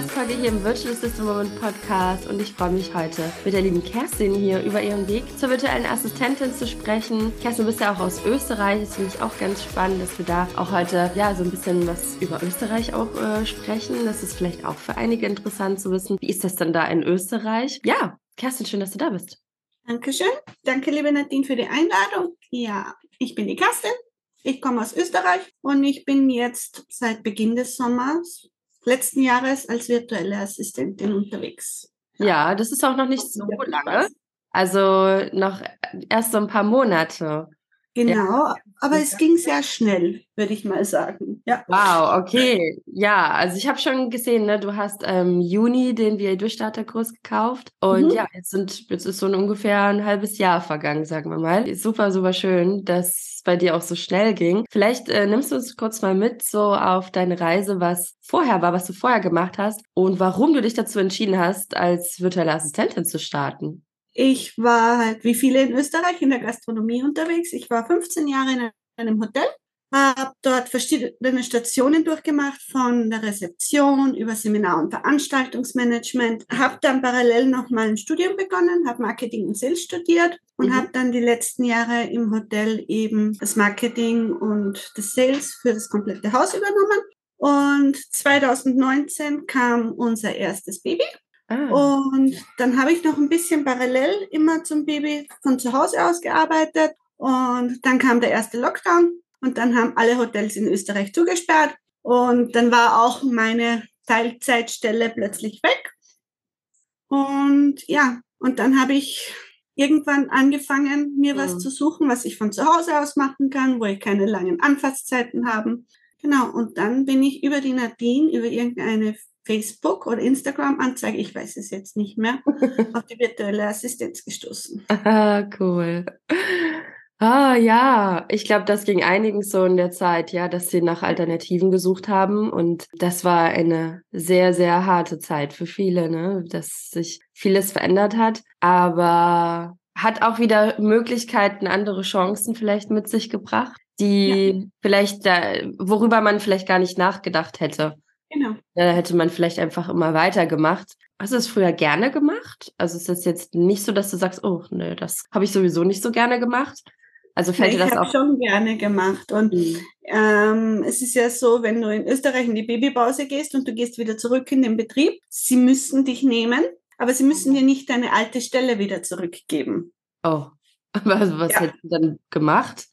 Podcast-Folge hier im Virtual Assistant Moment Podcast und ich freue mich heute mit der lieben Kerstin hier über ihren Weg zur virtuellen Assistentin zu sprechen. Kerstin, du bist ja auch aus Österreich, das finde ich auch ganz spannend, dass wir da auch heute ja so ein bisschen was über Österreich auch äh, sprechen. Das ist vielleicht auch für einige interessant zu wissen. Wie ist das denn da in Österreich? Ja, Kerstin, schön, dass du da bist. Dankeschön. Danke, liebe Nadine, für die Einladung. Ja, ich bin die Kerstin. Ich komme aus Österreich und ich bin jetzt seit Beginn des Sommers letzten Jahres als virtuelle Assistentin unterwegs. Ja, das ist auch noch nicht so lange. Also noch erst so ein paar Monate. Genau, ja. aber es ging sehr schnell, würde ich mal sagen. Ja. Wow, okay. Ja, also ich habe schon gesehen, ne, du hast ähm, Juni den VA Durchstarterkurs gekauft und mhm. ja, jetzt sind jetzt ist so ungefähr ein halbes Jahr vergangen, sagen wir mal. Super, super schön, dass es bei dir auch so schnell ging. Vielleicht äh, nimmst du uns kurz mal mit so auf deine Reise, was vorher war, was du vorher gemacht hast und warum du dich dazu entschieden hast, als virtuelle Assistentin zu starten. Ich war halt wie viele in Österreich in der Gastronomie unterwegs. Ich war 15 Jahre in einem Hotel, habe dort verschiedene Stationen durchgemacht, von der Rezeption über Seminar- und Veranstaltungsmanagement, habe dann parallel noch mal ein Studium begonnen, habe Marketing und Sales studiert und mhm. habe dann die letzten Jahre im Hotel eben das Marketing und das Sales für das komplette Haus übernommen. Und 2019 kam unser erstes Baby. Ah. Und dann habe ich noch ein bisschen parallel immer zum Baby von zu Hause aus gearbeitet. Und dann kam der erste Lockdown und dann haben alle Hotels in Österreich zugesperrt. Und dann war auch meine Teilzeitstelle plötzlich weg. Und ja, und dann habe ich irgendwann angefangen, mir was mhm. zu suchen, was ich von zu Hause aus machen kann, wo ich keine langen Anfahrtszeiten habe. Genau, und dann bin ich über die Nadine, über irgendeine Facebook oder Instagram-Anzeige, ich weiß es jetzt nicht mehr, auf die virtuelle Assistenz gestoßen. Ah, cool. Ah ja, ich glaube, das ging einigen so in der Zeit, ja, dass sie nach Alternativen gesucht haben und das war eine sehr, sehr harte Zeit für viele, ne, dass sich vieles verändert hat, aber hat auch wieder Möglichkeiten, andere Chancen vielleicht mit sich gebracht, die ja. vielleicht da, worüber man vielleicht gar nicht nachgedacht hätte. Da hätte man vielleicht einfach immer weitergemacht. Hast du es früher gerne gemacht? Also ist das jetzt nicht so, dass du sagst, oh, nee, das habe ich sowieso nicht so gerne gemacht? Also fällt ja, dir das auch? Ich habe schon gerne gemacht. Und mhm. ähm, es ist ja so, wenn du in Österreich in die Babypause gehst und du gehst wieder zurück in den Betrieb, sie müssen dich nehmen, aber sie müssen dir nicht deine alte Stelle wieder zurückgeben. Oh, was, was ja. hättest du dann gemacht?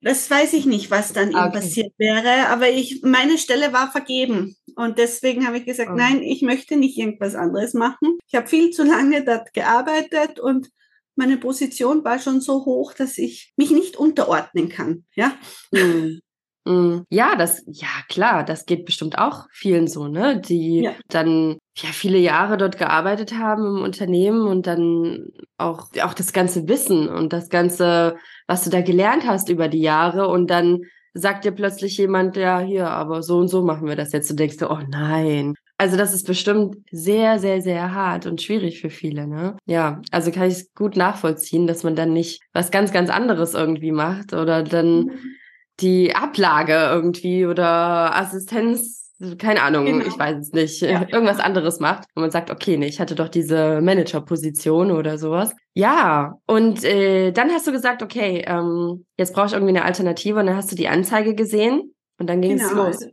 Das weiß ich nicht, was dann okay. passiert wäre, aber ich, meine Stelle war vergeben. Und deswegen habe ich gesagt, oh. nein, ich möchte nicht irgendwas anderes machen. Ich habe viel zu lange dort gearbeitet und meine Position war schon so hoch, dass ich mich nicht unterordnen kann. Ja. Mhm. Mhm. Ja, das, ja klar, das geht bestimmt auch vielen so, ne? Die ja. dann ja viele Jahre dort gearbeitet haben im Unternehmen und dann auch, auch das ganze Wissen und das ganze, was du da gelernt hast über die Jahre und dann sagt dir plötzlich jemand, ja, hier, aber so und so machen wir das jetzt. Du denkst dir, oh nein. Also das ist bestimmt sehr, sehr, sehr hart und schwierig für viele, ne? Ja, also kann ich es gut nachvollziehen, dass man dann nicht was ganz, ganz anderes irgendwie macht oder dann mhm die Ablage irgendwie oder Assistenz, keine Ahnung, genau. ich weiß es nicht, ja. irgendwas anderes macht und man sagt, okay, nee, ich hatte doch diese Managerposition oder sowas. Ja, und äh, dann hast du gesagt, okay, ähm, jetzt brauche ich irgendwie eine Alternative und dann hast du die Anzeige gesehen und dann ging genau. es los. Also,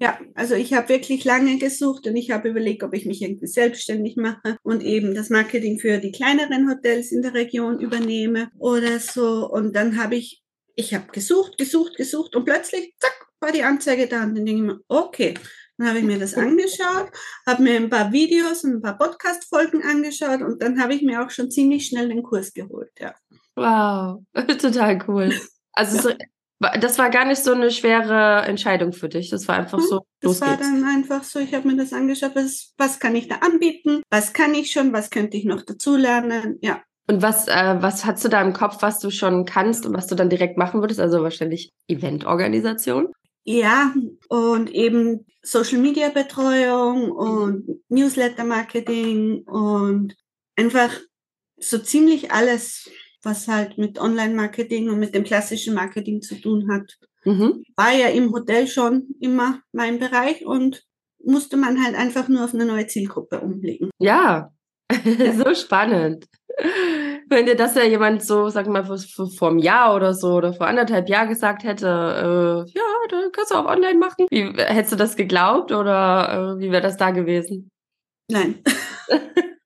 ja, also ich habe wirklich lange gesucht und ich habe überlegt, ob ich mich irgendwie selbstständig mache und eben das Marketing für die kleineren Hotels in der Region übernehme oder so. Und dann habe ich ich habe gesucht, gesucht, gesucht und plötzlich, zack, war die Anzeige da. Und dann denke ich mir, okay. Dann habe ich mir das angeschaut, habe mir ein paar Videos und ein paar Podcast-Folgen angeschaut und dann habe ich mir auch schon ziemlich schnell den Kurs geholt, ja. Wow, total cool. Also ja. so, das war gar nicht so eine schwere Entscheidung für dich. Das war einfach hm, so. Das war geht's. dann einfach so. Ich habe mir das angeschaut. Was, was kann ich da anbieten? Was kann ich schon? Was könnte ich noch dazulernen? Ja, und was, äh, was hast du da im Kopf, was du schon kannst und was du dann direkt machen würdest? Also wahrscheinlich Eventorganisation? Ja, und eben Social Media Betreuung und Newsletter Marketing und einfach so ziemlich alles, was halt mit Online Marketing und mit dem klassischen Marketing zu tun hat. Mhm. War ja im Hotel schon immer mein Bereich und musste man halt einfach nur auf eine neue Zielgruppe umlegen. Ja, so spannend. Wenn dir das ja jemand so, sag mal, vor, vor einem Jahr oder so oder vor anderthalb Jahren gesagt hätte, äh, ja, da kannst du auch online machen. Wie, hättest du das geglaubt oder äh, wie wäre das da gewesen? Nein.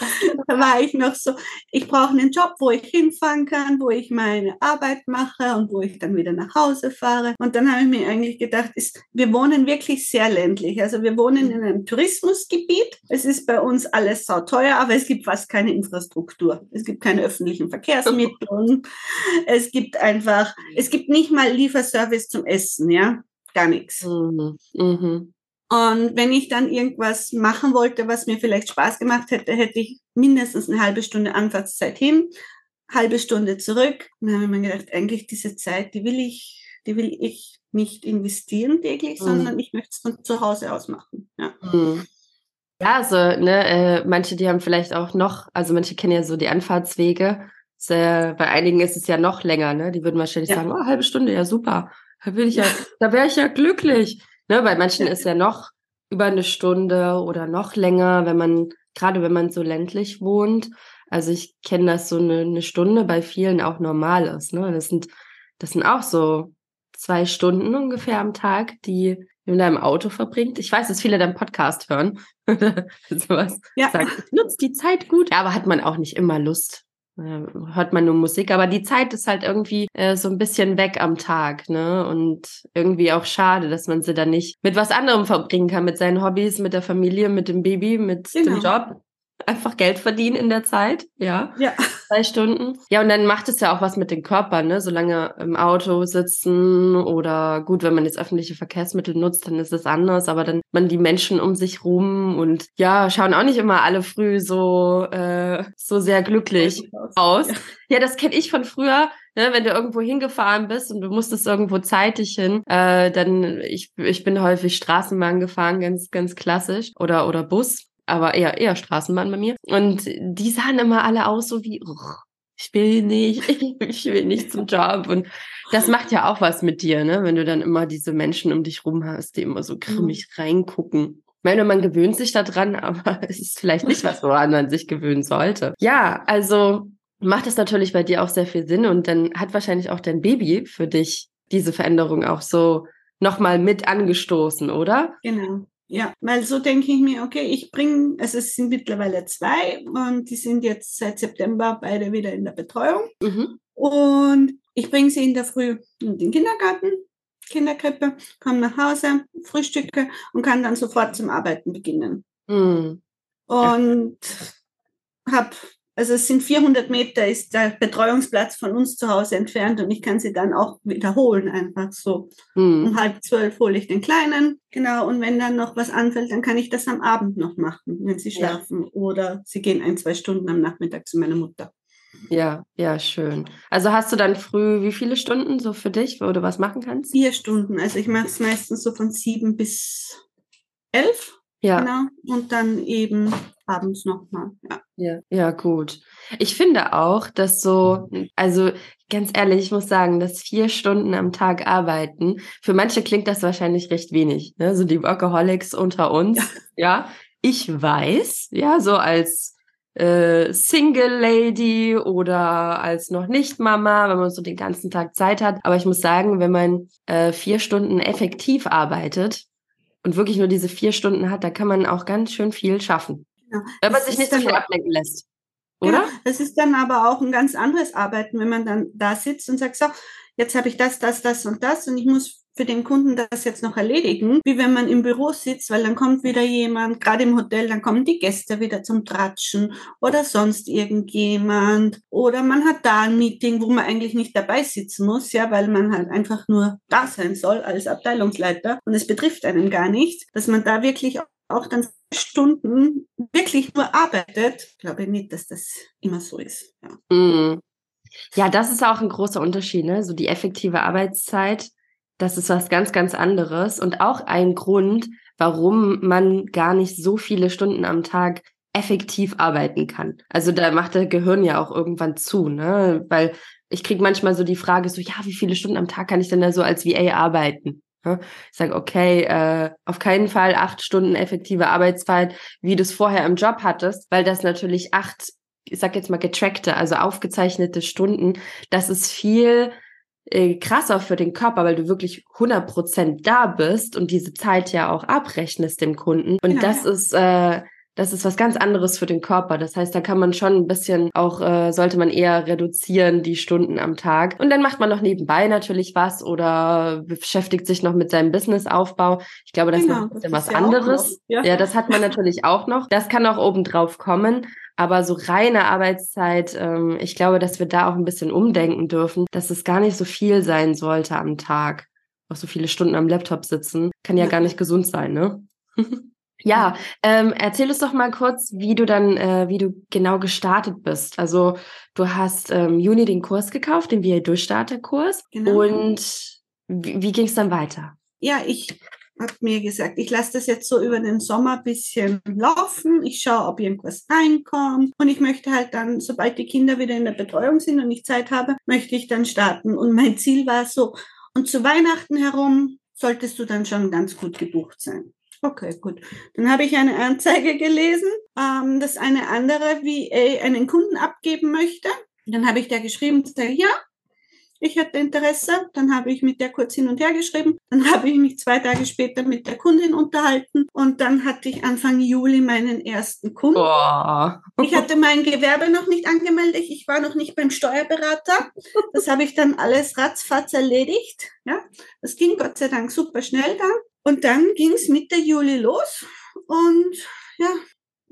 da war ich noch so, ich brauche einen Job, wo ich hinfahren kann, wo ich meine Arbeit mache und wo ich dann wieder nach Hause fahre. Und dann habe ich mir eigentlich gedacht, ist, wir wohnen wirklich sehr ländlich. Also wir wohnen in einem Tourismusgebiet. Es ist bei uns alles sau teuer, aber es gibt fast keine Infrastruktur. Es gibt keine öffentlichen Verkehrsmittel. es gibt einfach, es gibt nicht mal Lieferservice zum Essen, ja. Gar nichts. Mhm. Mhm. Und wenn ich dann irgendwas machen wollte, was mir vielleicht Spaß gemacht hätte, hätte ich mindestens eine halbe Stunde Anfahrtszeit hin, halbe Stunde zurück. Und dann habe ich mir gedacht, eigentlich diese Zeit, die will ich, die will ich nicht investieren täglich, mhm. sondern ich möchte es von zu Hause aus machen. Ja. Mhm. Ja, also, ne, äh, manche, die haben vielleicht auch noch, also manche kennen ja so die Anfahrtswege. Sehr, bei einigen ist es ja noch länger, ne? Die würden wahrscheinlich ja. sagen, oh, halbe Stunde, ja super. Da will ich ja, da wäre ich ja glücklich. Ne, bei manchen ist ja noch über eine Stunde oder noch länger, wenn man, gerade wenn man so ländlich wohnt. Also ich kenne das so eine, eine Stunde bei vielen auch normal ist. Ne? Das sind, das sind auch so zwei Stunden ungefähr am Tag, die in deinem Auto verbringt. Ich weiß, dass viele deinen Podcast hören. sowas. Ja. Sagt, nutzt die Zeit gut. Ja, aber hat man auch nicht immer Lust. Äh, hört man nur Musik, aber die Zeit ist halt irgendwie äh, so ein bisschen weg am Tag, ne? Und irgendwie auch schade, dass man sie dann nicht mit was anderem verbringen kann, mit seinen Hobbys, mit der Familie, mit dem Baby, mit genau. dem Job einfach Geld verdienen in der Zeit, ja. Ja. Zwei Stunden. Ja, und dann macht es ja auch was mit den Körpern, ne? Solange im Auto sitzen oder gut, wenn man jetzt öffentliche Verkehrsmittel nutzt, dann ist es anders, aber dann man die Menschen um sich rum und ja, schauen auch nicht immer alle früh so, äh, so sehr glücklich aus. Ja. ja, das kenne ich von früher. Ne, wenn du irgendwo hingefahren bist und du musstest irgendwo zeitig hin, äh, dann ich, ich bin häufig Straßenbahn gefahren, ganz ganz klassisch oder oder Bus aber eher, eher Straßenbahn bei mir. Und die sahen immer alle aus so wie, ich will nicht, ich will nicht zum Job. Und das macht ja auch was mit dir, ne? Wenn du dann immer diese Menschen um dich rum hast, die immer so mhm. grimmig reingucken. Ich meine, man gewöhnt sich daran, aber es ist vielleicht nicht was, woran man sich gewöhnen sollte. Ja, also macht es natürlich bei dir auch sehr viel Sinn und dann hat wahrscheinlich auch dein Baby für dich diese Veränderung auch so nochmal mit angestoßen, oder? Genau. Ja, weil so denke ich mir, okay, ich bringe, also es sind mittlerweile zwei und die sind jetzt seit September beide wieder in der Betreuung. Mhm. Und ich bringe sie in der Früh in den Kindergarten, Kinderkrippe, komme nach Hause, frühstücke und kann dann sofort zum Arbeiten beginnen. Mhm. Und habe also es sind 400 Meter ist der Betreuungsplatz von uns zu Hause entfernt und ich kann sie dann auch wiederholen einfach so. Mhm. Um halb zwölf hole ich den Kleinen, genau. Und wenn dann noch was anfällt, dann kann ich das am Abend noch machen, wenn sie schlafen. Ja. Oder sie gehen ein, zwei Stunden am Nachmittag zu meiner Mutter. Ja, ja, schön. Also hast du dann früh wie viele Stunden so für dich, wo du was machen kannst? Vier Stunden. Also ich mache es meistens so von sieben bis elf. Ja. Genau. Und dann eben abends nochmal. Ja. ja. Ja, gut. Ich finde auch, dass so, also ganz ehrlich, ich muss sagen, dass vier Stunden am Tag arbeiten, für manche klingt das wahrscheinlich recht wenig, ne? So die Workaholics unter uns. Ja. ja. Ich weiß, ja, so als äh, Single Lady oder als noch nicht Mama, wenn man so den ganzen Tag Zeit hat. Aber ich muss sagen, wenn man äh, vier Stunden effektiv arbeitet, und wirklich nur diese vier Stunden hat, da kann man auch ganz schön viel schaffen. Ja, wenn man sich nicht so viel ablenken lässt. Oder? Ja, das ist dann aber auch ein ganz anderes Arbeiten, wenn man dann da sitzt und sagt, so, jetzt habe ich das, das, das und das und ich muss für den Kunden das jetzt noch erledigen, wie wenn man im Büro sitzt, weil dann kommt wieder jemand, gerade im Hotel, dann kommen die Gäste wieder zum Tratschen oder sonst irgendjemand oder man hat da ein Meeting, wo man eigentlich nicht dabei sitzen muss, ja, weil man halt einfach nur da sein soll als Abteilungsleiter und es betrifft einen gar nicht, dass man da wirklich auch dann Stunden wirklich nur arbeitet, ich glaube nicht, dass das immer so ist. Ja. Mhm. Ja, das ist auch ein großer Unterschied, ne? So die effektive Arbeitszeit das ist was ganz, ganz anderes und auch ein Grund, warum man gar nicht so viele Stunden am Tag effektiv arbeiten kann. Also da macht der Gehirn ja auch irgendwann zu, ne? Weil ich kriege manchmal so die Frage so, ja, wie viele Stunden am Tag kann ich denn da so als VA arbeiten? Ich sage, okay, äh, auf keinen Fall acht Stunden effektive Arbeitszeit, wie du es vorher im Job hattest, weil das natürlich acht, ich sag jetzt mal getrackte, also aufgezeichnete Stunden, das ist viel äh, krasser für den Körper, weil du wirklich 100% da bist und diese Zeit ja auch abrechnest dem Kunden. Und genau, das ja. ist äh, das ist was ganz anderes für den Körper. Das heißt, da kann man schon ein bisschen auch, äh, sollte man eher reduzieren, die Stunden am Tag. Und dann macht man noch nebenbei natürlich was oder beschäftigt sich noch mit seinem Businessaufbau. Ich glaube, das genau, ist ein bisschen was ja anderes. Ja. ja, das hat man natürlich auch noch. Das kann auch obendrauf kommen. Aber so reine Arbeitszeit, ähm, ich glaube, dass wir da auch ein bisschen umdenken dürfen, dass es gar nicht so viel sein sollte am Tag. Auch so viele Stunden am Laptop sitzen, kann ja, gar nicht gesund sein, ne? Ja, ähm, erzähl uns doch mal kurz, wie du dann, äh, wie du genau gestartet bist. Also du hast ähm, Juni den Kurs gekauft, den VA Durchstarter-Kurs. Genau. Und wie, wie ging es dann weiter? Ja, ich habe mir gesagt, ich lasse das jetzt so über den Sommer ein bisschen laufen. Ich schaue, ob irgendwas reinkommt. Und ich möchte halt dann, sobald die Kinder wieder in der Betreuung sind und ich Zeit habe, möchte ich dann starten. Und mein Ziel war so, und zu Weihnachten herum solltest du dann schon ganz gut gebucht sein. Okay, gut. Dann habe ich eine Anzeige gelesen, ähm, dass eine andere VA einen Kunden abgeben möchte. Dann habe ich der geschrieben, ja, ich hätte Interesse. Dann habe ich mit der kurz hin und her geschrieben. Dann habe ich mich zwei Tage später mit der Kundin unterhalten und dann hatte ich Anfang Juli meinen ersten Kunden. Boah. Ich hatte mein Gewerbe noch nicht angemeldet. Ich war noch nicht beim Steuerberater. Das habe ich dann alles ratzfatz erledigt. Ja, das ging Gott sei Dank super schnell dann. Und dann ging es Mitte Juli los und ja,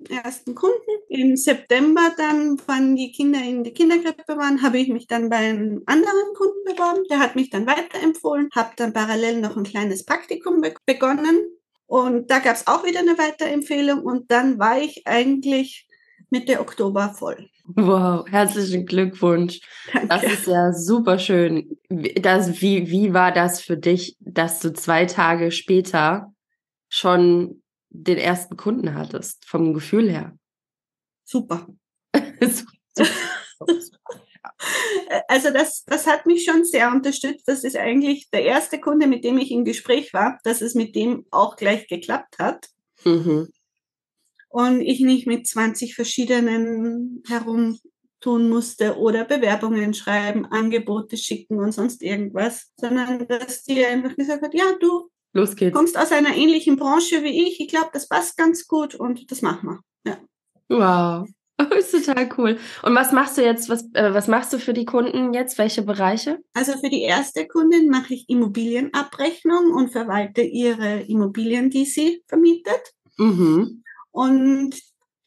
ersten Kunden. Im September dann, wann die Kinder in die Kinderkrippe waren, habe ich mich dann bei einem anderen Kunden beworben. Der hat mich dann weiterempfohlen, habe dann parallel noch ein kleines Praktikum be begonnen. Und da gab es auch wieder eine Weiterempfehlung und dann war ich eigentlich Mitte Oktober voll. Wow, herzlichen Glückwunsch. Danke. Das ist ja super schön. Das, wie, wie war das für dich, dass du zwei Tage später schon den ersten Kunden hattest, vom Gefühl her? Super. also das, das hat mich schon sehr unterstützt. Das ist eigentlich der erste Kunde, mit dem ich im Gespräch war, dass es mit dem auch gleich geklappt hat. Mhm und ich nicht mit 20 verschiedenen herumtun musste oder Bewerbungen schreiben, Angebote schicken und sonst irgendwas, sondern dass die einfach gesagt hat, ja, du Los geht's. kommst aus einer ähnlichen Branche wie ich, ich glaube, das passt ganz gut und das machen wir. Ja. Wow. Oh, ist total cool. Und was machst du jetzt, was, äh, was machst du für die Kunden jetzt? Welche Bereiche? Also für die erste Kundin mache ich Immobilienabrechnung und verwalte ihre Immobilien, die sie vermietet. Mhm. Und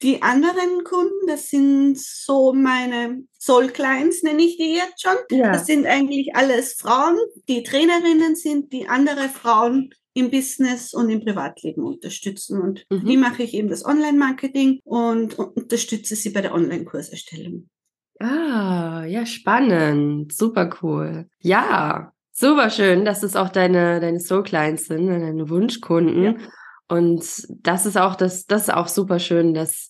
die anderen Kunden, das sind so meine Soul Clients, nenne ich die jetzt schon. Ja. Das sind eigentlich alles Frauen, die Trainerinnen sind, die andere Frauen im Business und im Privatleben unterstützen. Und mhm. wie mache ich eben das Online-Marketing und unterstütze sie bei der Online-Kurserstellung. Ah, ja, spannend. Super cool. Ja, super schön, dass es auch deine, deine Soul Clients sind, deine Wunschkunden. Ja. Und das ist auch das, das ist auch super schön, dass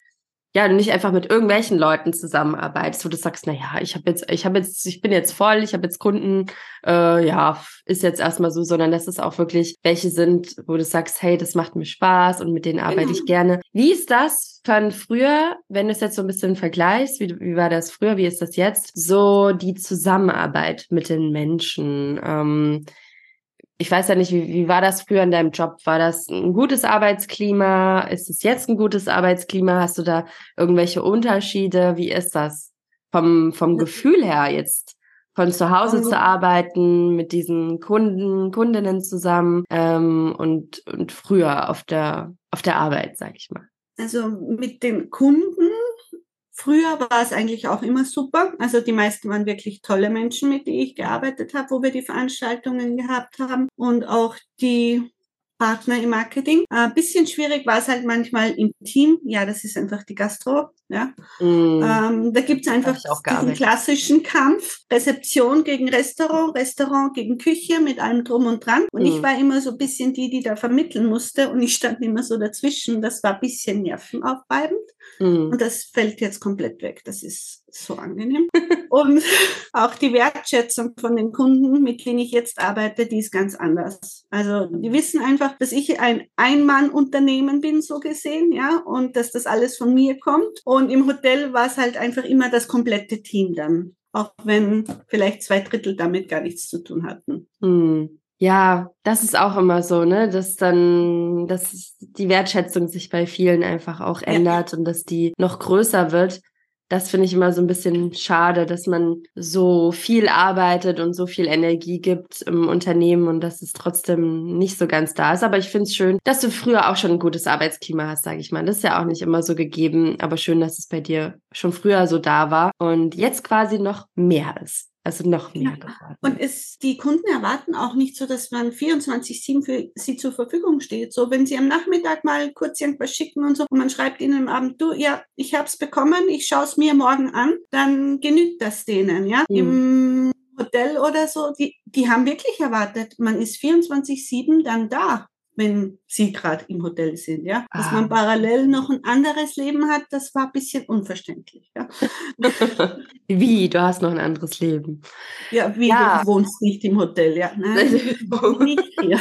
ja du nicht einfach mit irgendwelchen Leuten zusammenarbeitest, wo du sagst, na ja, ich habe jetzt, ich habe jetzt, ich bin jetzt voll, ich habe jetzt Kunden, äh, ja, ist jetzt erstmal so, sondern dass es auch wirklich welche sind, wo du sagst, hey, das macht mir Spaß und mit denen arbeite genau. ich gerne. Wie ist das von früher, wenn du es jetzt so ein bisschen vergleichst, wie, wie war das früher, wie ist das jetzt? So die Zusammenarbeit mit den Menschen. Ähm, ich weiß ja nicht, wie, wie war das früher in deinem Job? War das ein gutes Arbeitsklima? Ist es jetzt ein gutes Arbeitsklima? Hast du da irgendwelche Unterschiede? Wie ist das vom, vom Gefühl her jetzt? Von zu Hause also, zu arbeiten, mit diesen Kunden, Kundinnen zusammen ähm, und, und früher auf der, auf der Arbeit, sag ich mal. Also mit den Kunden Früher war es eigentlich auch immer super. Also die meisten waren wirklich tolle Menschen, mit denen ich gearbeitet habe, wo wir die Veranstaltungen gehabt haben und auch die Partner im Marketing. Ein bisschen schwierig war es halt manchmal im Team. Ja, das ist einfach die Gastro. Ja? Mm. Ähm, da gibt's einfach diesen klassischen Kampf, Rezeption gegen Restaurant, Restaurant gegen Küche mit allem drum und dran. Und mm. ich war immer so ein bisschen die, die da vermitteln musste und ich stand immer so dazwischen. Das war ein bisschen nervenaufreibend. Mm. Und das fällt jetzt komplett weg. Das ist so angenehm. und auch die Wertschätzung von den Kunden, mit denen ich jetzt arbeite, die ist ganz anders. Also die wissen einfach, dass ich ein Ein-Mann-Unternehmen bin, so gesehen, ja, und dass das alles von mir kommt. Und im Hotel war es halt einfach immer das komplette Team dann. Auch wenn vielleicht zwei Drittel damit gar nichts zu tun hatten. Hm. Ja, das ist auch immer so, ne, dass dann, dass die Wertschätzung sich bei vielen einfach auch ändert ja. und dass die noch größer wird das finde ich immer so ein bisschen schade, dass man so viel arbeitet und so viel Energie gibt im Unternehmen und dass es trotzdem nicht so ganz da ist. Aber ich finde es schön, dass du früher auch schon ein gutes Arbeitsklima hast, sage ich mal. Das ist ja auch nicht immer so gegeben, aber schön, dass es bei dir schon früher so da war und jetzt quasi noch mehr ist. Also noch mehr ja. geworden. Und es, die Kunden erwarten auch nicht so, dass man 24-7 für sie zur Verfügung steht. So, wenn sie am Nachmittag mal kurz irgendwas schicken und so und man schreibt ihnen am Abend, du, ja, ich habe es bekommen, ich schaue es mir morgen an, dann genügt das denen, ja. Mhm. Im Hotel oder so, die, die haben wirklich erwartet, man ist 24-7 dann da wenn sie gerade im Hotel sind, ja. Dass ah. man parallel noch ein anderes Leben hat, das war ein bisschen unverständlich, ja. wie, du hast noch ein anderes Leben? Ja, wie, ja. du wohnst nicht im Hotel, ja. Nein, nicht hier.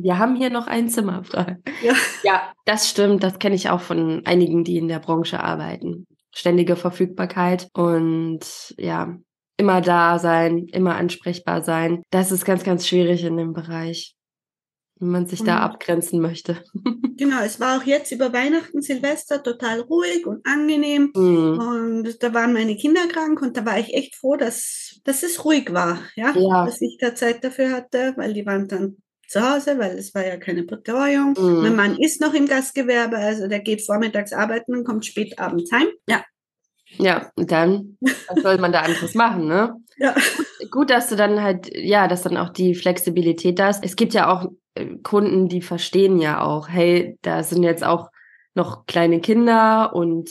Wir haben hier noch ein Zimmer frei. Ja. ja, das stimmt. Das kenne ich auch von einigen, die in der Branche arbeiten. Ständige Verfügbarkeit und ja, immer da sein, immer ansprechbar sein. Das ist ganz, ganz schwierig in dem Bereich wenn man sich und da abgrenzen möchte. Genau, es war auch jetzt über Weihnachten, Silvester total ruhig und angenehm. Mhm. Und da waren meine Kinder krank und da war ich echt froh, dass, dass es ruhig war, ja? ja. dass ich da Zeit dafür hatte, weil die waren dann zu Hause, weil es war ja keine Betreuung. Mhm. Mein Mann ist noch im Gastgewerbe, also der geht vormittags arbeiten und kommt spät abends heim. Ja. Ja, und dann, was soll man da anderes machen, ne? Ja. Gut, gut, dass du dann halt, ja, dass dann auch die Flexibilität da ist. Es gibt ja auch Kunden, die verstehen ja auch, hey, da sind jetzt auch noch kleine Kinder und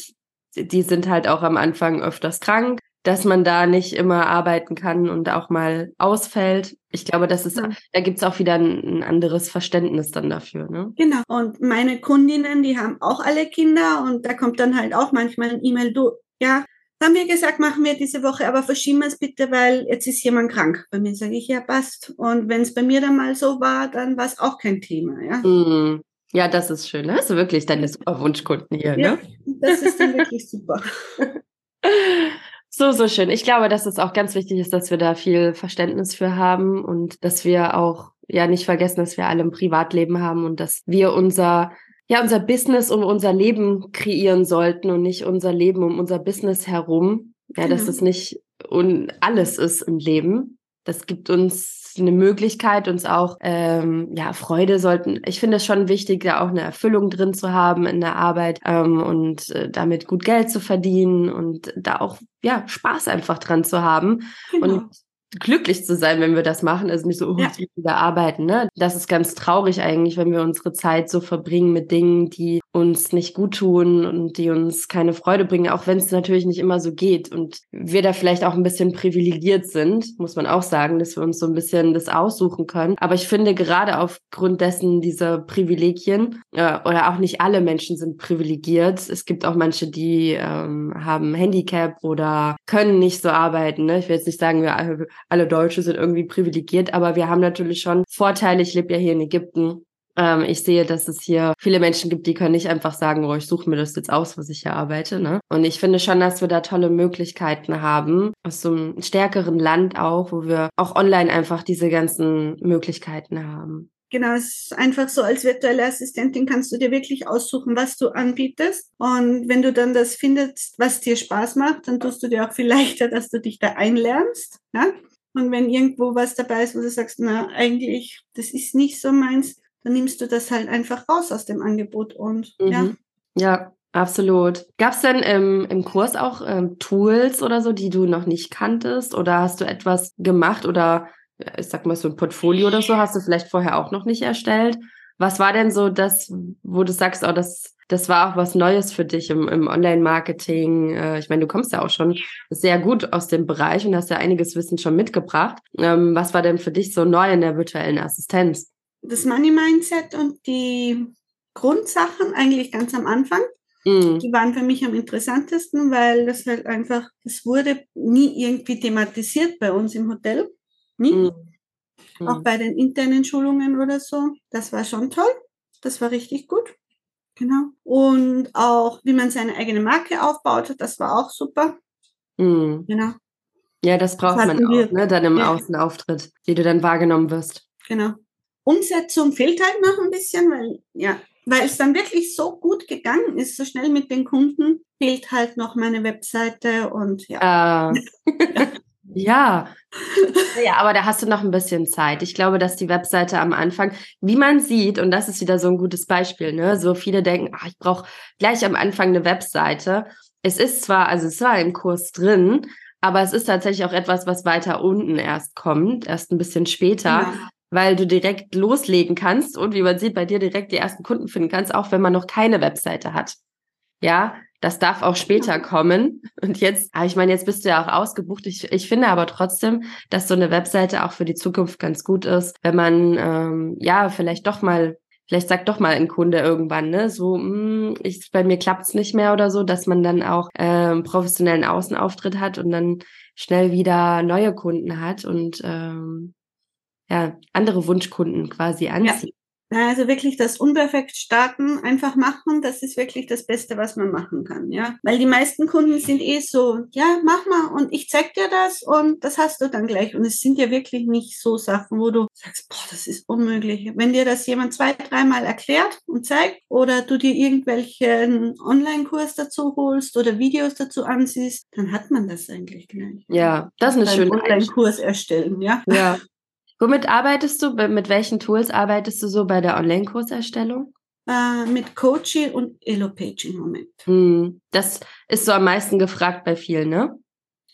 die sind halt auch am Anfang öfters krank, dass man da nicht immer arbeiten kann und auch mal ausfällt. Ich glaube, das ist, ja. da gibt's auch wieder ein, ein, anderes Verständnis dann dafür. Ne? Genau. Und meine Kundinnen, die haben auch alle Kinder und da kommt dann halt auch manchmal ein E-Mail, du, ja, haben wir gesagt, machen wir diese Woche, aber verschieben wir es bitte, weil jetzt ist jemand krank. Bei mir sage ich, ja, passt. Und wenn es bei mir dann mal so war, dann war es auch kein Thema. Ja, mm. ja das ist schön. Hast du wirklich deine super Wunschkunden hier, ja, ne? Das ist dann wirklich super. So, so schön. Ich glaube, dass es auch ganz wichtig ist, dass wir da viel Verständnis für haben und dass wir auch ja nicht vergessen, dass wir alle ein Privatleben haben und dass wir unser ja unser Business um unser Leben kreieren sollten und nicht unser Leben um unser Business herum. Ja, genau. dass es nicht und alles ist im Leben. Das gibt uns eine Möglichkeit, uns auch ähm, ja Freude sollten. Ich finde es schon wichtig, da auch eine Erfüllung drin zu haben in der Arbeit ähm, und äh, damit gut Geld zu verdienen und da auch ja Spaß einfach dran zu haben. Genau. Und glücklich zu sein, wenn wir das machen. Also nicht so, oh, ja. wieder arbeiten. Ne? Das ist ganz traurig eigentlich, wenn wir unsere Zeit so verbringen mit Dingen, die uns nicht gut tun und die uns keine Freude bringen, auch wenn es natürlich nicht immer so geht. Und wir da vielleicht auch ein bisschen privilegiert sind, muss man auch sagen, dass wir uns so ein bisschen das aussuchen können. Aber ich finde gerade aufgrund dessen dieser Privilegien, äh, oder auch nicht alle Menschen sind privilegiert. Es gibt auch manche, die ähm, haben Handicap oder können nicht so arbeiten. Ne? Ich will jetzt nicht sagen, wir alle Deutsche sind irgendwie privilegiert, aber wir haben natürlich schon Vorteile. Ich lebe ja hier in Ägypten. Ähm, ich sehe, dass es hier viele Menschen gibt, die können nicht einfach sagen, oh, ich suche mir das jetzt aus, was ich hier arbeite. Ne? Und ich finde schon, dass wir da tolle Möglichkeiten haben, aus so einem stärkeren Land auch, wo wir auch online einfach diese ganzen Möglichkeiten haben. Genau, es ist einfach so, als virtuelle Assistentin kannst du dir wirklich aussuchen, was du anbietest. Und wenn du dann das findest, was dir Spaß macht, dann tust du dir auch viel leichter, dass du dich da einlernst. Ja? Und wenn irgendwo was dabei ist, wo du sagst, na, eigentlich, das ist nicht so meins, dann nimmst du das halt einfach raus aus dem Angebot und mhm. ja. Ja, absolut. Gab es denn im, im Kurs auch ähm, Tools oder so, die du noch nicht kanntest? Oder hast du etwas gemacht oder ich sag mal so ein Portfolio oder so, hast du vielleicht vorher auch noch nicht erstellt? Was war denn so das, wo du sagst, oh, das das war auch was Neues für dich im, im Online-Marketing. Äh, ich meine, du kommst ja auch schon sehr gut aus dem Bereich und hast ja einiges Wissen schon mitgebracht. Ähm, was war denn für dich so neu in der virtuellen Assistenz? Das Money Mindset und die Grundsachen eigentlich ganz am Anfang. Mhm. Die waren für mich am interessantesten, weil das halt einfach, es wurde nie irgendwie thematisiert bei uns im Hotel. Nie. Mhm. Auch mhm. bei den internen Schulungen oder so. Das war schon toll. Das war richtig gut. Genau. Und auch, wie man seine eigene Marke aufbaut, das war auch super. Mhm. Genau. Ja, das braucht das man auch, wir, ne, dann im ja. Außenauftritt, wie du dann wahrgenommen wirst. Genau. Umsetzung fehlt halt noch ein bisschen, weil, ja, weil es dann wirklich so gut gegangen ist, so schnell mit den Kunden, fehlt halt noch meine Webseite und ja. Äh. ja. ja, aber da hast du noch ein bisschen Zeit. Ich glaube, dass die Webseite am Anfang, wie man sieht, und das ist wieder so ein gutes Beispiel, ne? So viele denken, ach, ich brauche gleich am Anfang eine Webseite. Es ist zwar, also es war im Kurs drin, aber es ist tatsächlich auch etwas, was weiter unten erst kommt, erst ein bisschen später. Ja weil du direkt loslegen kannst und wie man sieht, bei dir direkt die ersten Kunden finden kannst, auch wenn man noch keine Webseite hat. Ja, das darf auch später kommen. Und jetzt, ah, ich meine, jetzt bist du ja auch ausgebucht. Ich, ich finde aber trotzdem, dass so eine Webseite auch für die Zukunft ganz gut ist, wenn man ähm, ja vielleicht doch mal, vielleicht sagt doch mal ein Kunde irgendwann, ne, so, mh, hm, ich, bei mir klappt's nicht mehr oder so, dass man dann auch ähm, professionellen Außenauftritt hat und dann schnell wieder neue Kunden hat und ähm, ja, andere Wunschkunden quasi anziehen. Ja. Also wirklich das unperfekt starten, einfach machen, das ist wirklich das Beste, was man machen kann, ja. Weil die meisten Kunden sind eh so, ja, mach mal und ich zeig dir das und das hast du dann gleich. Und es sind ja wirklich nicht so Sachen, wo du sagst, boah, das ist unmöglich. Wenn dir das jemand zwei, dreimal erklärt und zeigt oder du dir irgendwelchen Online-Kurs dazu holst oder Videos dazu ansiehst, dann hat man das eigentlich gleich. Ja, das ist eine schöne Online-Kurs erstellen, ja. Ja. Womit arbeitest du? Mit welchen Tools arbeitest du so bei der Online-Kurserstellung? Äh, mit Coaching und Elopage im Moment. Hm, das ist so am meisten gefragt bei vielen, ne?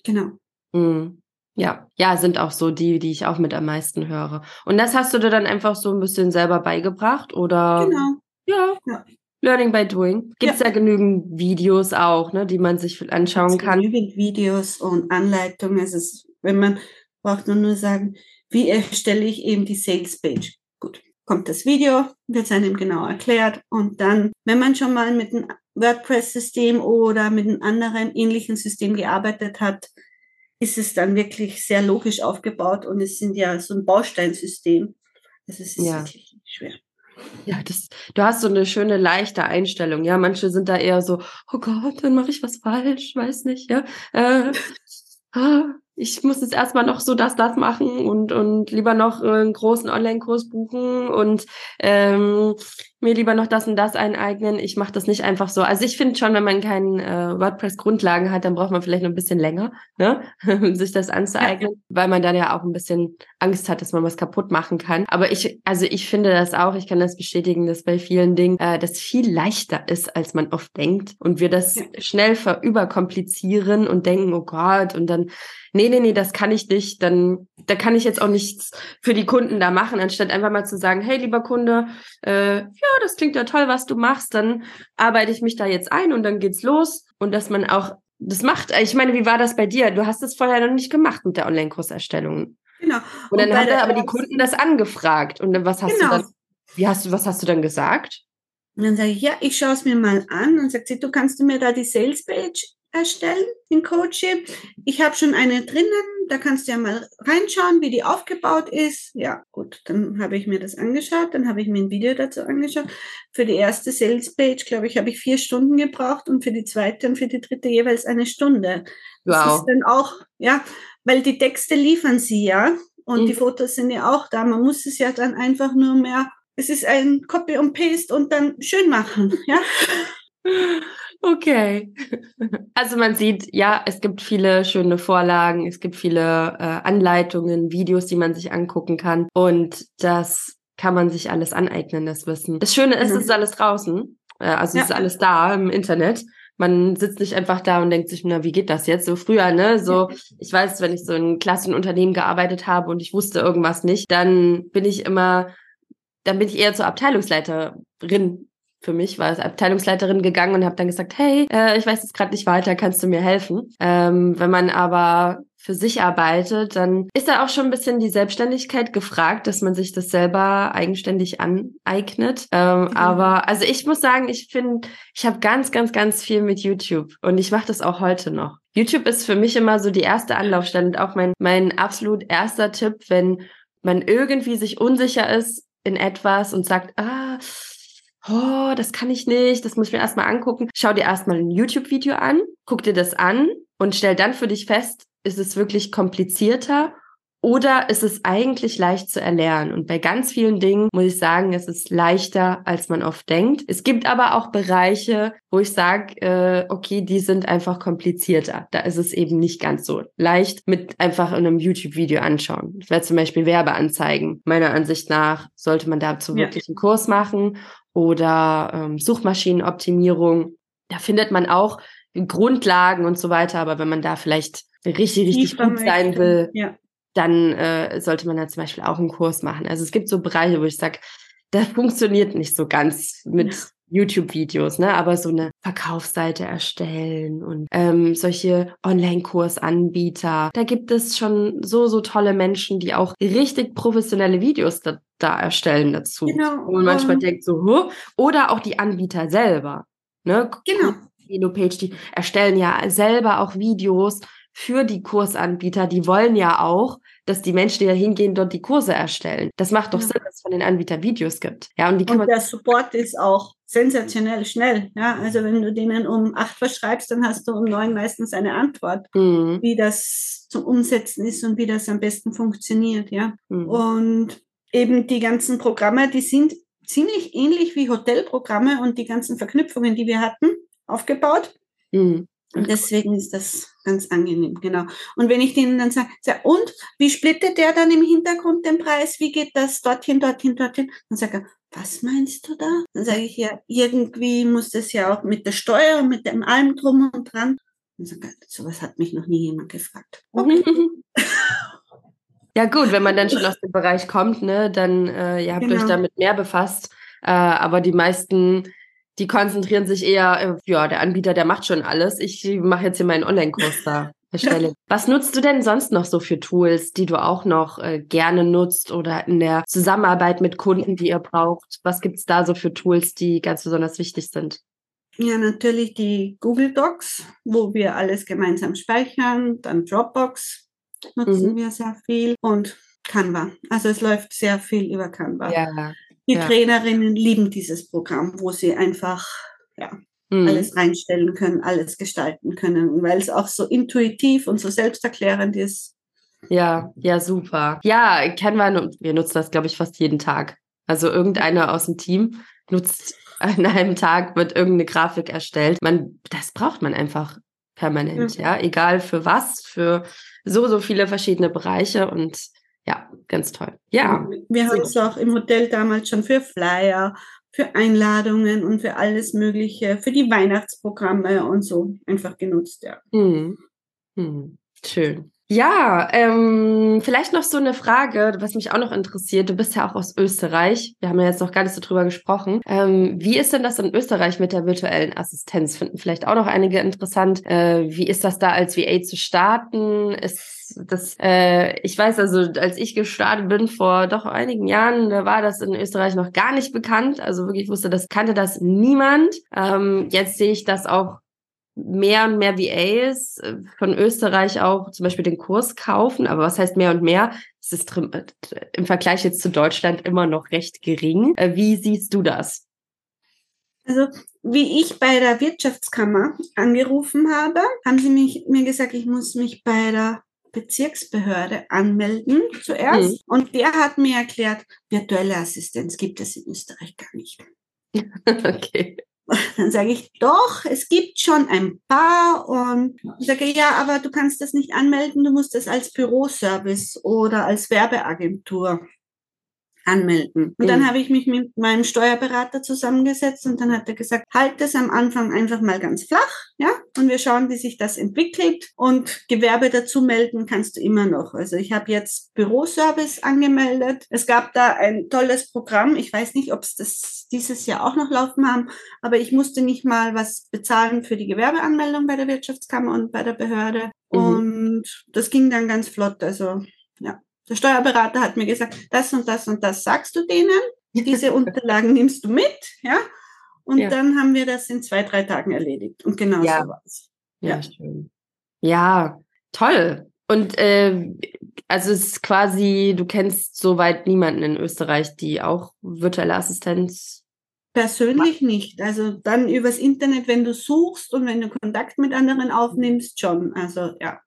Genau. Hm. Ja, ja, sind auch so die, die ich auch mit am meisten höre. Und das hast du dir dann einfach so ein bisschen selber beigebracht, oder? Genau. Ja. ja. Learning by doing. Gibt es ja. ja. genügend Videos auch, ne, die man sich anschauen kann. Genügend Videos und Anleitungen. Es ist, wenn man braucht man nur sagen, wie erstelle ich eben die Sales Page? Gut, kommt das Video, wird einem genau erklärt und dann, wenn man schon mal mit einem WordPress-System oder mit einem anderen ähnlichen System gearbeitet hat, ist es dann wirklich sehr logisch aufgebaut und es sind ja so ein Bausteinsystem. Also es ist ja. wirklich schwer. Ja, das, du hast so eine schöne, leichte Einstellung. Ja, manche sind da eher so, oh Gott, dann mache ich was falsch, weiß nicht, ja. Äh, ah, ich muss jetzt erstmal noch so das, das machen und, und lieber noch einen großen Online-Kurs buchen und ähm, mir lieber noch das und das eineignen. Ich mache das nicht einfach so. Also ich finde schon, wenn man keinen äh, WordPress-Grundlagen hat, dann braucht man vielleicht noch ein bisschen länger, ne? sich das anzueignen, weil man dann ja auch ein bisschen Angst hat, dass man was kaputt machen kann. Aber ich, also ich finde das auch, ich kann das bestätigen, dass bei vielen Dingen äh, das viel leichter ist, als man oft denkt und wir das ja. schnell verüberkomplizieren und denken, oh Gott, und dann nee, nee, nee, das kann ich nicht, dann da kann ich jetzt auch nichts für die Kunden da machen, anstatt einfach mal zu sagen, hey, lieber Kunde, äh, ja, das klingt ja toll, was du machst, dann arbeite ich mich da jetzt ein und dann geht's los und dass man auch das macht. Ich meine, wie war das bei dir? Du hast das vorher noch nicht gemacht mit der Online-Kurserstellung. Genau. Und, und dann haben aber die Kunden das angefragt. Und dann was hast genau. du dann, wie hast du, was hast du dann gesagt? Und dann sage ich, ja, ich schaue es mir mal an. Und sagt sie, du kannst du mir da die Sales Page erstellen in Coaching. Ich habe schon eine drinnen, da kannst du ja mal reinschauen, wie die aufgebaut ist. Ja, gut, dann habe ich mir das angeschaut, dann habe ich mir ein Video dazu angeschaut. Für die erste Sales Page, glaube ich, habe ich vier Stunden gebraucht und für die zweite und für die dritte jeweils eine Stunde. Wow. Das ist dann auch, ja, weil die Texte liefern sie ja und mhm. die Fotos sind ja auch da. Man muss es ja dann einfach nur mehr, es ist ein Copy und Paste und dann schön machen, ja. Okay. Also man sieht, ja, es gibt viele schöne Vorlagen, es gibt viele äh, Anleitungen, Videos, die man sich angucken kann. Und das kann man sich alles aneignen, das Wissen. Das Schöne ist, mhm. es ist alles draußen. Äh, also ja. es ist alles da im Internet. Man sitzt nicht einfach da und denkt sich, na, wie geht das jetzt? So früher, ne? So, ich weiß, wenn ich so in klassischen Unternehmen gearbeitet habe und ich wusste irgendwas nicht, dann bin ich immer, dann bin ich eher zur Abteilungsleiterin für mich, war als Abteilungsleiterin gegangen und habe dann gesagt, hey, äh, ich weiß jetzt gerade nicht weiter, kannst du mir helfen? Ähm, wenn man aber für sich arbeitet, dann ist da auch schon ein bisschen die Selbstständigkeit gefragt, dass man sich das selber eigenständig aneignet. Ähm, mhm. Aber also ich muss sagen, ich finde, ich habe ganz, ganz, ganz viel mit YouTube und ich mache das auch heute noch. YouTube ist für mich immer so die erste Anlaufstelle und auch mein, mein absolut erster Tipp, wenn man irgendwie sich unsicher ist in etwas und sagt, ah, oh, das kann ich nicht, das muss ich mir erstmal angucken. Schau dir erstmal ein YouTube-Video an, guck dir das an und stell dann für dich fest, ist es wirklich komplizierter oder ist es eigentlich leicht zu erlernen? Und bei ganz vielen Dingen muss ich sagen, es ist leichter, als man oft denkt. Es gibt aber auch Bereiche, wo ich sage, äh, okay, die sind einfach komplizierter. Da ist es eben nicht ganz so leicht mit einfach in einem YouTube-Video anschauen. Das wäre zum Beispiel Werbeanzeigen. Meiner Ansicht nach sollte man dazu ja. wirklich einen Kurs machen oder ähm, Suchmaschinenoptimierung. Da findet man auch Grundlagen und so weiter. Aber wenn man da vielleicht richtig, richtig gut sein will, ja. dann äh, sollte man da zum Beispiel auch einen Kurs machen. Also es gibt so Bereiche, wo ich sage, das funktioniert nicht so ganz mit ja. YouTube-Videos, ne? Aber so eine Verkaufsseite erstellen und ähm, solche Online-Kursanbieter, da gibt es schon so, so tolle Menschen, die auch richtig professionelle Videos da, da erstellen dazu. Genau. Man manchmal um, denkt so, huh? oder auch die Anbieter selber. Ne? Genau. Page, die erstellen ja selber auch Videos für die Kursanbieter, die wollen ja auch, dass die Menschen, die da hingehen, dort die Kurse erstellen. Das macht doch ja. Sinn, dass es von den Anbietern Videos gibt. Ja, und, die und der Support ist auch sensationell schnell. Ja, also wenn du denen um acht verschreibst, dann hast du um neun meistens eine Antwort, mhm. wie das zum Umsetzen ist und wie das am besten funktioniert. Ja, mhm. und eben die ganzen Programme, die sind ziemlich ähnlich wie Hotelprogramme und die ganzen Verknüpfungen, die wir hatten, aufgebaut. Mhm. Und deswegen ist das ganz angenehm, genau. Und wenn ich denen dann sage, sag, und wie splittet der dann im Hintergrund den Preis? Wie geht das dorthin, dorthin, dorthin? Dann sage er, was meinst du da? Dann sage ich ja, irgendwie muss das ja auch mit der Steuer und mit dem allem drum und dran. Dann sage ich, sowas hat mich noch nie jemand gefragt. Okay. Ja gut, wenn man dann schon aus dem Bereich kommt, ne, dann äh, ihr habt genau. euch damit mehr befasst. Äh, aber die meisten die konzentrieren sich eher, äh, ja, der Anbieter, der macht schon alles. Ich mache jetzt hier meinen Online-Kurs da. Erstelle. Was nutzt du denn sonst noch so für Tools, die du auch noch äh, gerne nutzt oder in der Zusammenarbeit mit Kunden, die ihr braucht? Was gibt's da so für Tools, die ganz besonders wichtig sind? Ja, natürlich die Google Docs, wo wir alles gemeinsam speichern. Dann Dropbox nutzen mhm. wir sehr viel und Canva. Also es läuft sehr viel über Canva. Ja. Die ja. Trainerinnen lieben dieses Programm, wo sie einfach ja, mhm. alles reinstellen können, alles gestalten können, weil es auch so intuitiv und so selbsterklärend ist. Ja, ja, super. Ja, wir, wir nutzen das, glaube ich, fast jeden Tag. Also irgendeiner aus dem Team nutzt an einem Tag, wird irgendeine Grafik erstellt. Man, das braucht man einfach permanent, mhm. ja. Egal für was, für so, so viele verschiedene Bereiche und ja, ganz toll. Ja. Wir haben es auch im Hotel damals schon für Flyer, für Einladungen und für alles Mögliche, für die Weihnachtsprogramme und so einfach genutzt, ja. Hm. Hm. Schön. Ja, ähm, vielleicht noch so eine Frage, was mich auch noch interessiert. Du bist ja auch aus Österreich. Wir haben ja jetzt noch gar nicht so drüber gesprochen. Ähm, wie ist denn das in Österreich mit der virtuellen Assistenz? Finden vielleicht auch noch einige interessant. Äh, wie ist das da als VA zu starten? Ist das, äh, ich weiß also, als ich gestartet bin vor doch einigen Jahren, da war das in Österreich noch gar nicht bekannt. Also wirklich wusste das, kannte das niemand. Ähm, jetzt sehe ich das auch mehr und mehr VAs äh, von Österreich auch zum Beispiel den Kurs kaufen. Aber was heißt mehr und mehr? Es ist äh, im Vergleich jetzt zu Deutschland immer noch recht gering. Äh, wie siehst du das? Also, wie ich bei der Wirtschaftskammer angerufen habe, haben sie mich, mir gesagt, ich muss mich bei der Bezirksbehörde anmelden zuerst. Mhm. Und der hat mir erklärt, virtuelle Assistenz gibt es in Österreich gar nicht. okay. Dann sage ich, doch, es gibt schon ein paar. Und ich sage, ja, aber du kannst das nicht anmelden, du musst das als Büroservice oder als Werbeagentur anmelden. Und mhm. dann habe ich mich mit meinem Steuerberater zusammengesetzt und dann hat er gesagt, halt es am Anfang einfach mal ganz flach, ja, und wir schauen, wie sich das entwickelt und Gewerbe dazu melden kannst du immer noch. Also ich habe jetzt Büroservice angemeldet. Es gab da ein tolles Programm. Ich weiß nicht, ob es das dieses Jahr auch noch laufen haben, aber ich musste nicht mal was bezahlen für die Gewerbeanmeldung bei der Wirtschaftskammer und bei der Behörde. Mhm. Und das ging dann ganz flott. Also ja. Der Steuerberater hat mir gesagt, das und das und das sagst du denen, diese Unterlagen nimmst du mit, ja. Und ja. dann haben wir das in zwei, drei Tagen erledigt. Und genau ja. so war es. Ja. ja, schön. Ja, toll. Und äh, also es ist quasi, du kennst soweit niemanden in Österreich, die auch virtuelle Assistenz. Persönlich macht. nicht. Also dann übers Internet, wenn du suchst und wenn du Kontakt mit anderen aufnimmst, schon. Also ja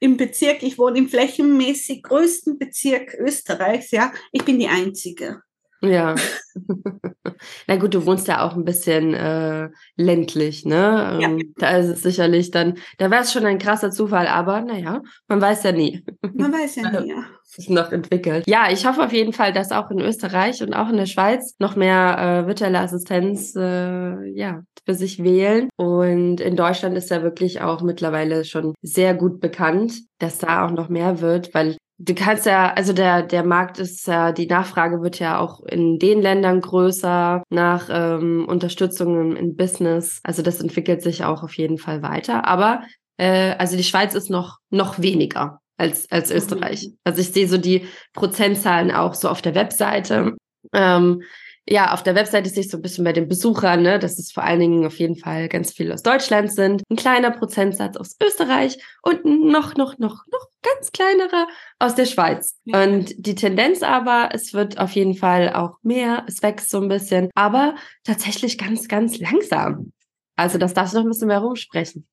im Bezirk, ich wohne im flächenmäßig größten Bezirk Österreichs, ja, ich bin die Einzige. Ja. Na gut, du wohnst ja auch ein bisschen äh, ländlich, ne? Ja. Ähm, da ist es sicherlich dann, da wäre es schon ein krasser Zufall, aber naja, man weiß ja nie. Man weiß ja nie, ja. Ist noch entwickelt. Ja, ich hoffe auf jeden Fall, dass auch in Österreich und auch in der Schweiz noch mehr äh, virtuelle Assistenz äh, ja, für sich wählen. Und in Deutschland ist ja wirklich auch mittlerweile schon sehr gut bekannt, dass da auch noch mehr wird, weil du kannst ja, also der, der Markt ist ja, die Nachfrage wird ja auch in den Ländern größer nach ähm, Unterstützung im, Business. Also das entwickelt sich auch auf jeden Fall weiter. Aber äh, also die Schweiz ist noch, noch weniger als, als mhm. Österreich. Also ich sehe so die Prozentzahlen auch so auf der Webseite. Ähm, ja, auf der Webseite sehe ich so ein bisschen bei den Besuchern, ne, dass es vor allen Dingen auf jeden Fall ganz viele aus Deutschland sind, ein kleiner Prozentsatz aus Österreich und noch, noch, noch, noch ganz kleinerer aus der Schweiz. Ja. Und die Tendenz aber, es wird auf jeden Fall auch mehr, es wächst so ein bisschen, aber tatsächlich ganz, ganz langsam. Also das darfst du noch ein bisschen mehr rumsprechen.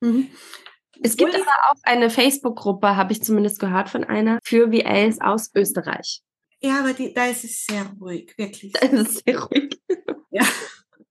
Mhm. Es gibt aber auch eine Facebook-Gruppe, habe ich zumindest gehört von einer, für VAs aus Österreich. Ja, aber die, da ist es sehr ruhig, wirklich. Da ist es sehr ruhig. Ja.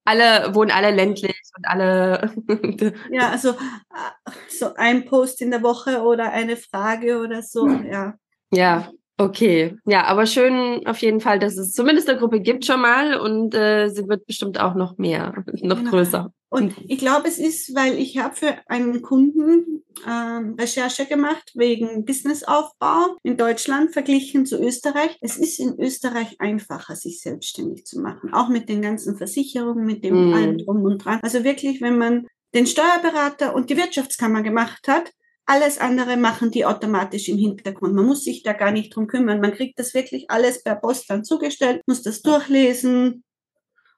Alle wohnen alle ländlich und alle. ja, also äh, so ein Post in der Woche oder eine Frage oder so, ja. Ja, Okay, ja, aber schön auf jeden Fall, dass es zumindest eine Gruppe gibt schon mal und äh, sie wird bestimmt auch noch mehr, noch genau. größer. Und ich glaube, es ist, weil ich habe für einen Kunden äh, Recherche gemacht wegen Businessaufbau in Deutschland verglichen zu Österreich. Es ist in Österreich einfacher, sich selbstständig zu machen, auch mit den ganzen Versicherungen, mit dem mm. allem drum und dran. Also wirklich, wenn man den Steuerberater und die Wirtschaftskammer gemacht hat, alles andere machen die automatisch im Hintergrund. Man muss sich da gar nicht drum kümmern. Man kriegt das wirklich alles per Post dann zugestellt, muss das durchlesen, hm.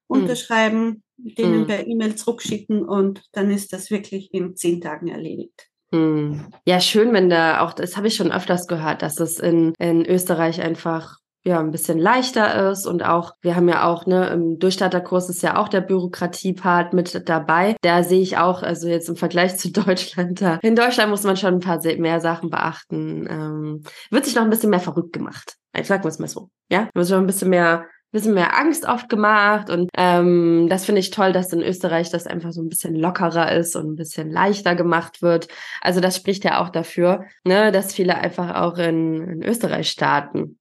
unterschreiben, denen mm. per E-Mail zurückschicken und dann ist das wirklich in zehn Tagen erledigt. Hm. Ja, schön, wenn da auch, das habe ich schon öfters gehört, dass es in, in Österreich einfach ja ein bisschen leichter ist und auch wir haben ja auch ne im Durchstarterkurs ist ja auch der Bürokratiepart mit dabei. Da sehe ich auch also jetzt im Vergleich zu Deutschland da in Deutschland muss man schon ein paar mehr Sachen beachten. Ähm, wird sich noch ein bisschen mehr verrückt gemacht. Ich sag mal so, ja, wird sich noch ein bisschen mehr bisschen mehr Angst oft gemacht und ähm, das finde ich toll, dass in Österreich das einfach so ein bisschen lockerer ist und ein bisschen leichter gemacht wird. Also das spricht ja auch dafür, ne, dass viele einfach auch in, in Österreich starten.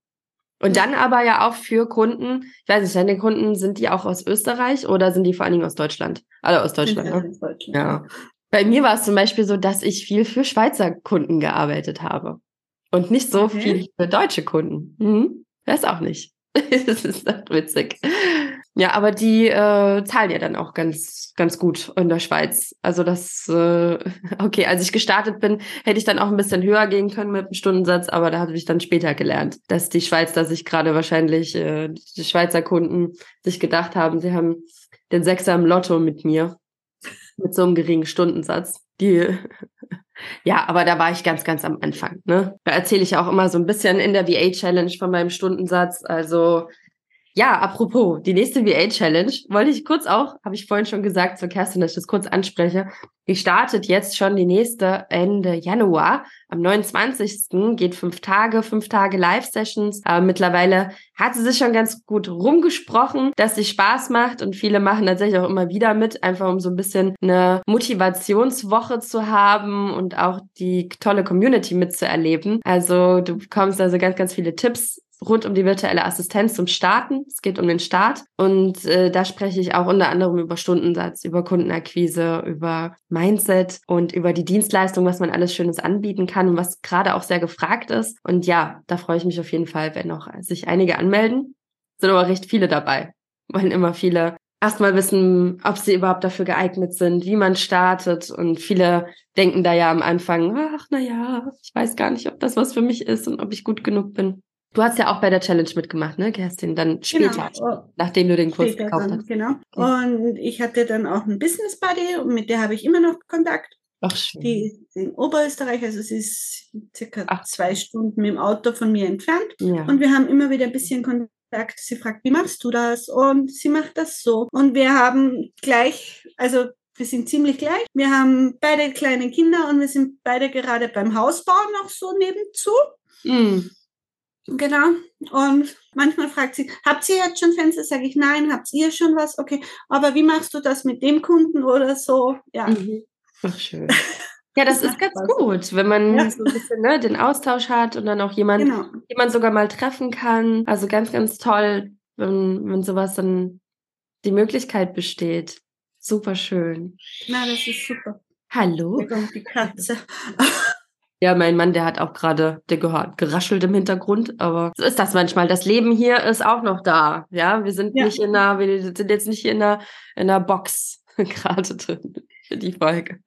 Und dann aber ja auch für Kunden, ich weiß nicht, deine Kunden, sind die auch aus Österreich oder sind die vor allen Dingen aus Deutschland? Alle aus Deutschland, ne? Deutschland. Ja. Bei mir war es zum Beispiel so, dass ich viel für Schweizer Kunden gearbeitet habe. Und nicht so okay. viel für deutsche Kunden. Mhm. Weiß auch nicht. das ist doch witzig. Ja, aber die äh, zahlen ja dann auch ganz, ganz gut in der Schweiz. Also das, äh, okay, als ich gestartet bin, hätte ich dann auch ein bisschen höher gehen können mit dem Stundensatz, aber da habe ich dann später gelernt, dass die Schweiz, dass sich gerade wahrscheinlich äh, die Schweizer Kunden sich gedacht haben, sie haben den Sechser im Lotto mit mir, mit so einem geringen Stundensatz. Die ja, aber da war ich ganz, ganz am Anfang. Ne? Da erzähle ich auch immer so ein bisschen in der VA-Challenge von meinem Stundensatz. Also ja, apropos, die nächste VA-Challenge wollte ich kurz auch, habe ich vorhin schon gesagt zur Kerstin, dass ich das kurz anspreche. Die startet jetzt schon die nächste Ende Januar. Am 29. geht fünf Tage, fünf Tage Live-Sessions. Aber mittlerweile hat sie sich schon ganz gut rumgesprochen, dass sie Spaß macht und viele machen tatsächlich auch immer wieder mit, einfach um so ein bisschen eine Motivationswoche zu haben und auch die tolle Community mitzuerleben. Also du bekommst also ganz, ganz viele Tipps rund um die virtuelle Assistenz zum Starten. Es geht um den Start. Und äh, da spreche ich auch unter anderem über Stundensatz, über Kundenakquise, über Mindset und über die Dienstleistung, was man alles Schönes anbieten kann und was gerade auch sehr gefragt ist. Und ja, da freue ich mich auf jeden Fall, wenn noch sich einige anmelden. Sind aber recht viele dabei. Wollen immer viele erstmal wissen, ob sie überhaupt dafür geeignet sind, wie man startet. Und viele denken da ja am Anfang, ach, na ja, ich weiß gar nicht, ob das was für mich ist und ob ich gut genug bin. Du hast ja auch bei der Challenge mitgemacht, ne, Kerstin? Dann später, genau. nachdem du den Kurs gekauft dann, hast. Genau. Okay. Und ich hatte dann auch einen Business Buddy und mit der habe ich immer noch Kontakt. Ach, schön. Die ist in Oberösterreich, also es ist circa Ach. zwei Stunden mit dem Auto von mir entfernt. Ja. Und wir haben immer wieder ein bisschen Kontakt sie fragt, wie machst du das? Und sie macht das so. Und wir haben gleich, also wir sind ziemlich gleich. Wir haben beide kleine Kinder und wir sind beide gerade beim Hausbau noch so nebenzu. Mm. Genau. Und manchmal fragt sie, habt ihr jetzt schon Fenster? Sage ich, nein, habt ihr schon was? Okay. Aber wie machst du das mit dem Kunden oder so? Ja. Mhm. Ach, schön. Ja, das, ist ganz gut, wenn man ja. so ein bisschen ne, den Austausch hat und dann auch jemand, genau. den man sogar mal treffen kann. Also ganz, ganz toll, wenn, wenn sowas dann die Möglichkeit besteht. Super schön. Na, das ist super. Hallo. Da kommt die Katze. Ja, mein Mann, der hat auch gerade, der gehört, geraschelt im Hintergrund, aber so ist das manchmal. Das Leben hier ist auch noch da. Ja, wir sind ja. nicht in einer, wir sind jetzt nicht in einer, in einer Box gerade drin für die Folge.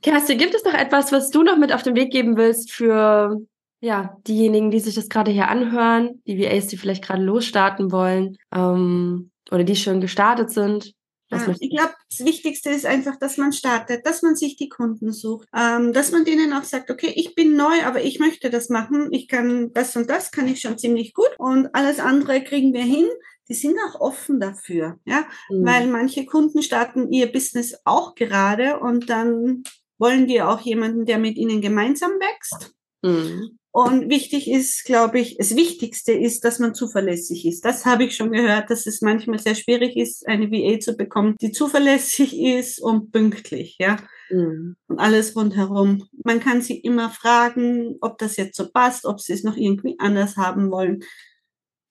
Kerstin, gibt es noch etwas, was du noch mit auf den Weg geben willst für ja, diejenigen, die sich das gerade hier anhören, die VAs, die vielleicht gerade losstarten wollen ähm, oder die schon gestartet sind? Ja, ich glaube, das Wichtigste ist einfach, dass man startet, dass man sich die Kunden sucht, ähm, dass man denen auch sagt, okay, ich bin neu, aber ich möchte das machen, ich kann das und das, kann ich schon ziemlich gut und alles andere kriegen wir hin. Die sind auch offen dafür, ja, mhm. weil manche Kunden starten ihr Business auch gerade und dann wollen die auch jemanden, der mit ihnen gemeinsam wächst. Mhm. Und wichtig ist, glaube ich, das Wichtigste ist, dass man zuverlässig ist. Das habe ich schon gehört, dass es manchmal sehr schwierig ist, eine VA zu bekommen, die zuverlässig ist und pünktlich, ja. Mhm. Und alles rundherum. Man kann sie immer fragen, ob das jetzt so passt, ob sie es noch irgendwie anders haben wollen.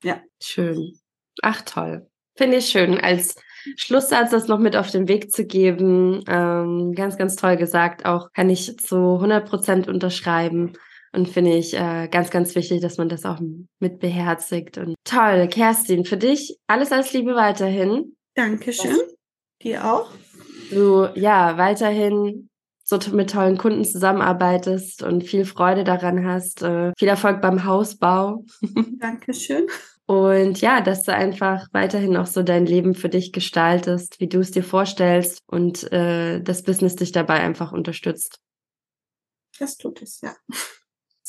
Ja. Schön. Ach, toll. Finde ich schön. Als Schlusssatz, das noch mit auf den Weg zu geben. Ähm, ganz, ganz toll gesagt. Auch kann ich zu 100 Prozent unterschreiben. Und finde ich äh, ganz, ganz wichtig, dass man das auch mit beherzigt. Und toll, Kerstin, für dich alles als Liebe weiterhin. Dankeschön. Dir auch. Du, ja, weiterhin so mit tollen Kunden zusammenarbeitest und viel Freude daran hast. Äh, viel Erfolg beim Hausbau. Dankeschön. Und ja, dass du einfach weiterhin auch so dein Leben für dich gestaltest, wie du es dir vorstellst und äh, das Business dich dabei einfach unterstützt. Das tut es, ja.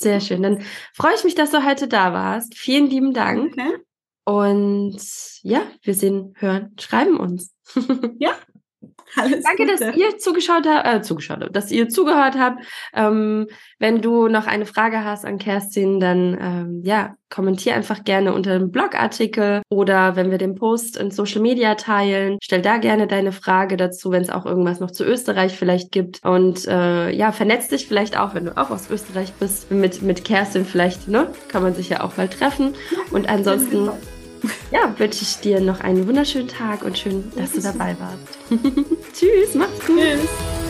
Sehr schön. Dann freue ich mich, dass du heute da warst. Vielen lieben Dank. Okay. Und ja, wir sehen, hören, schreiben uns. Ja, alles Danke, Gute. dass ihr zugeschaut habt, äh, zugeschaut habt, dass ihr zugehört habt. Ähm, wenn du noch eine Frage hast an Kerstin, dann ähm, ja, kommentier einfach gerne unter dem Blogartikel oder wenn wir den Post in Social Media teilen, stell da gerne deine Frage dazu, wenn es auch irgendwas noch zu Österreich vielleicht gibt. Und äh, ja, vernetz dich vielleicht auch, wenn du auch aus Österreich bist, mit, mit Kerstin vielleicht, ne? Kann man sich ja auch mal treffen. Und ansonsten ja, wünsche ich dir noch einen wunderschönen Tag und schön, dass du dabei warst. Tschüss, mach's gut. Tschüss.